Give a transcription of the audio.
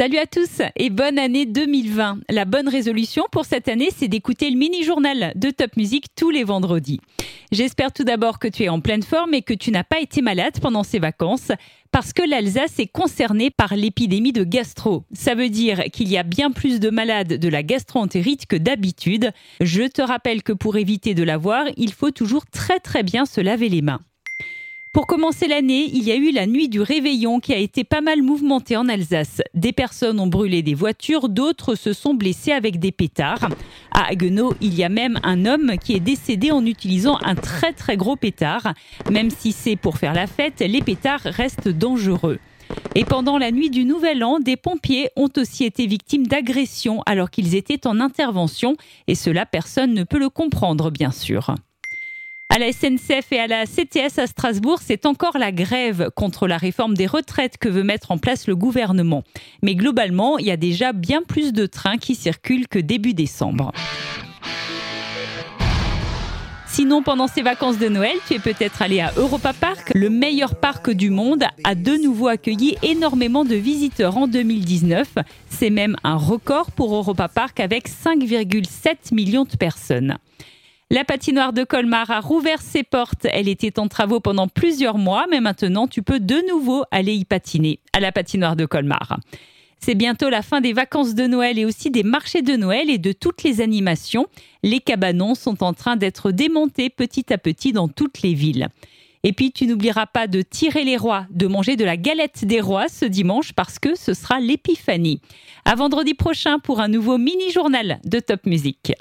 Salut à tous et bonne année 2020. La bonne résolution pour cette année, c'est d'écouter le mini-journal de Top Music tous les vendredis. J'espère tout d'abord que tu es en pleine forme et que tu n'as pas été malade pendant ces vacances parce que l'Alsace est concernée par l'épidémie de gastro. Ça veut dire qu'il y a bien plus de malades de la gastroentérite que d'habitude. Je te rappelle que pour éviter de l'avoir, il faut toujours très très bien se laver les mains. Pour commencer l'année, il y a eu la nuit du réveillon qui a été pas mal mouvementée en Alsace. Des personnes ont brûlé des voitures, d'autres se sont blessées avec des pétards. À Haguenau, il y a même un homme qui est décédé en utilisant un très très gros pétard. Même si c'est pour faire la fête, les pétards restent dangereux. Et pendant la nuit du Nouvel An, des pompiers ont aussi été victimes d'agressions alors qu'ils étaient en intervention. Et cela, personne ne peut le comprendre, bien sûr. À la SNCF et à la CTS à Strasbourg, c'est encore la grève contre la réforme des retraites que veut mettre en place le gouvernement. Mais globalement, il y a déjà bien plus de trains qui circulent que début décembre. Sinon, pendant ces vacances de Noël, tu es peut-être allé à Europa Park, le meilleur parc du monde, a de nouveau accueilli énormément de visiteurs en 2019. C'est même un record pour Europa Park avec 5,7 millions de personnes. La patinoire de Colmar a rouvert ses portes. Elle était en travaux pendant plusieurs mois, mais maintenant tu peux de nouveau aller y patiner à la patinoire de Colmar. C'est bientôt la fin des vacances de Noël et aussi des marchés de Noël et de toutes les animations. Les cabanons sont en train d'être démontés petit à petit dans toutes les villes. Et puis tu n'oublieras pas de tirer les rois, de manger de la galette des rois ce dimanche parce que ce sera l'épiphanie. À vendredi prochain pour un nouveau mini-journal de Top Music.